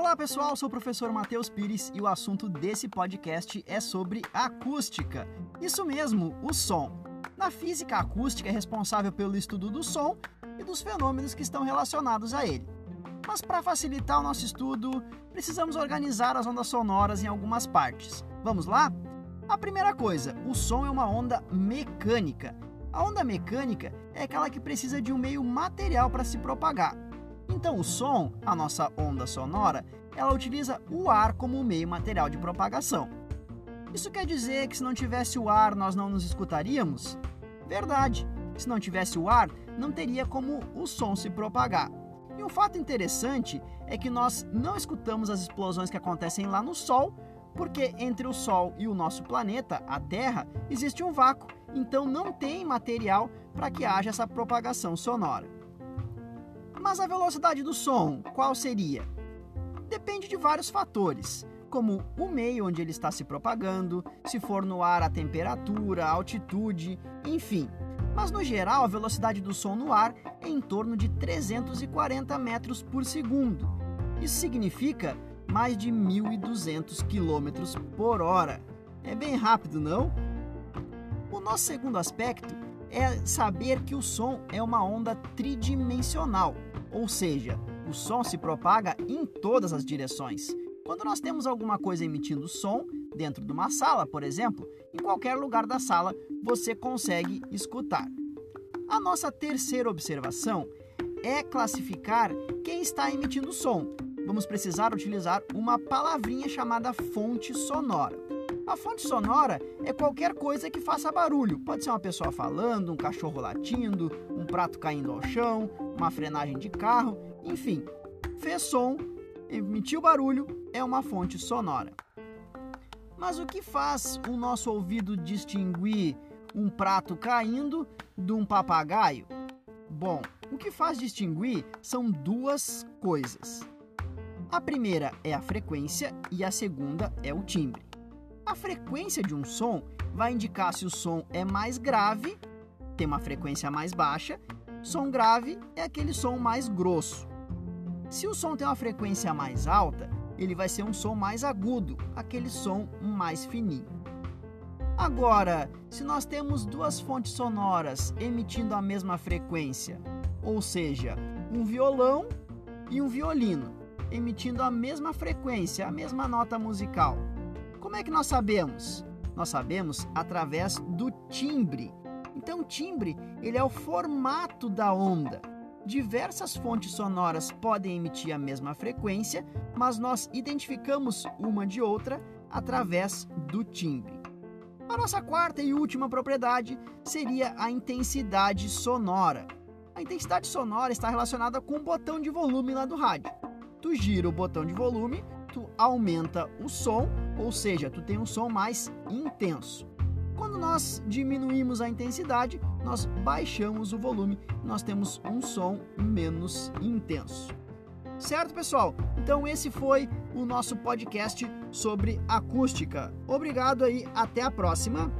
Olá pessoal, sou o professor Matheus Pires e o assunto desse podcast é sobre acústica. Isso mesmo, o som. Na física, a acústica é responsável pelo estudo do som e dos fenômenos que estão relacionados a ele. Mas para facilitar o nosso estudo, precisamos organizar as ondas sonoras em algumas partes. Vamos lá? A primeira coisa, o som é uma onda mecânica. A onda mecânica é aquela que precisa de um meio material para se propagar. Então, o som, a nossa onda sonora, ela utiliza o ar como meio material de propagação. Isso quer dizer que se não tivesse o ar, nós não nos escutaríamos? Verdade. Se não tivesse o ar, não teria como o som se propagar. E um fato interessante é que nós não escutamos as explosões que acontecem lá no Sol, porque entre o Sol e o nosso planeta, a Terra, existe um vácuo, então não tem material para que haja essa propagação sonora. Mas a velocidade do som, qual seria? Depende de vários fatores, como o meio onde ele está se propagando, se for no ar a temperatura, a altitude, enfim. Mas no geral, a velocidade do som no ar é em torno de 340 metros por segundo. Isso significa mais de 1.200 km por hora. É bem rápido, não? O nosso segundo aspecto é saber que o som é uma onda tridimensional, ou seja, o som se propaga em todas as direções. Quando nós temos alguma coisa emitindo som, dentro de uma sala, por exemplo, em qualquer lugar da sala você consegue escutar. A nossa terceira observação é classificar quem está emitindo som. Vamos precisar utilizar uma palavrinha chamada fonte sonora. A fonte sonora é qualquer coisa que faça barulho. Pode ser uma pessoa falando, um cachorro latindo, um prato caindo ao chão, uma frenagem de carro, enfim. Fez som, emitiu barulho, é uma fonte sonora. Mas o que faz o nosso ouvido distinguir um prato caindo de um papagaio? Bom, o que faz distinguir são duas coisas. A primeira é a frequência e a segunda é o timbre. A frequência de um som vai indicar se o som é mais grave, tem uma frequência mais baixa. Som grave é aquele som mais grosso. Se o som tem uma frequência mais alta, ele vai ser um som mais agudo, aquele som mais fininho. Agora, se nós temos duas fontes sonoras emitindo a mesma frequência, ou seja, um violão e um violino, emitindo a mesma frequência, a mesma nota musical, como é que nós sabemos? Nós sabemos através do timbre. Então, o timbre ele é o formato da onda. Diversas fontes sonoras podem emitir a mesma frequência, mas nós identificamos uma de outra através do timbre. A nossa quarta e última propriedade seria a intensidade sonora. A intensidade sonora está relacionada com o botão de volume lá do rádio. Tu gira o botão de volume, tu aumenta o som ou seja, tu tem um som mais intenso. Quando nós diminuímos a intensidade, nós baixamos o volume, nós temos um som menos intenso. Certo, pessoal? Então esse foi o nosso podcast sobre acústica. Obrigado aí, até a próxima.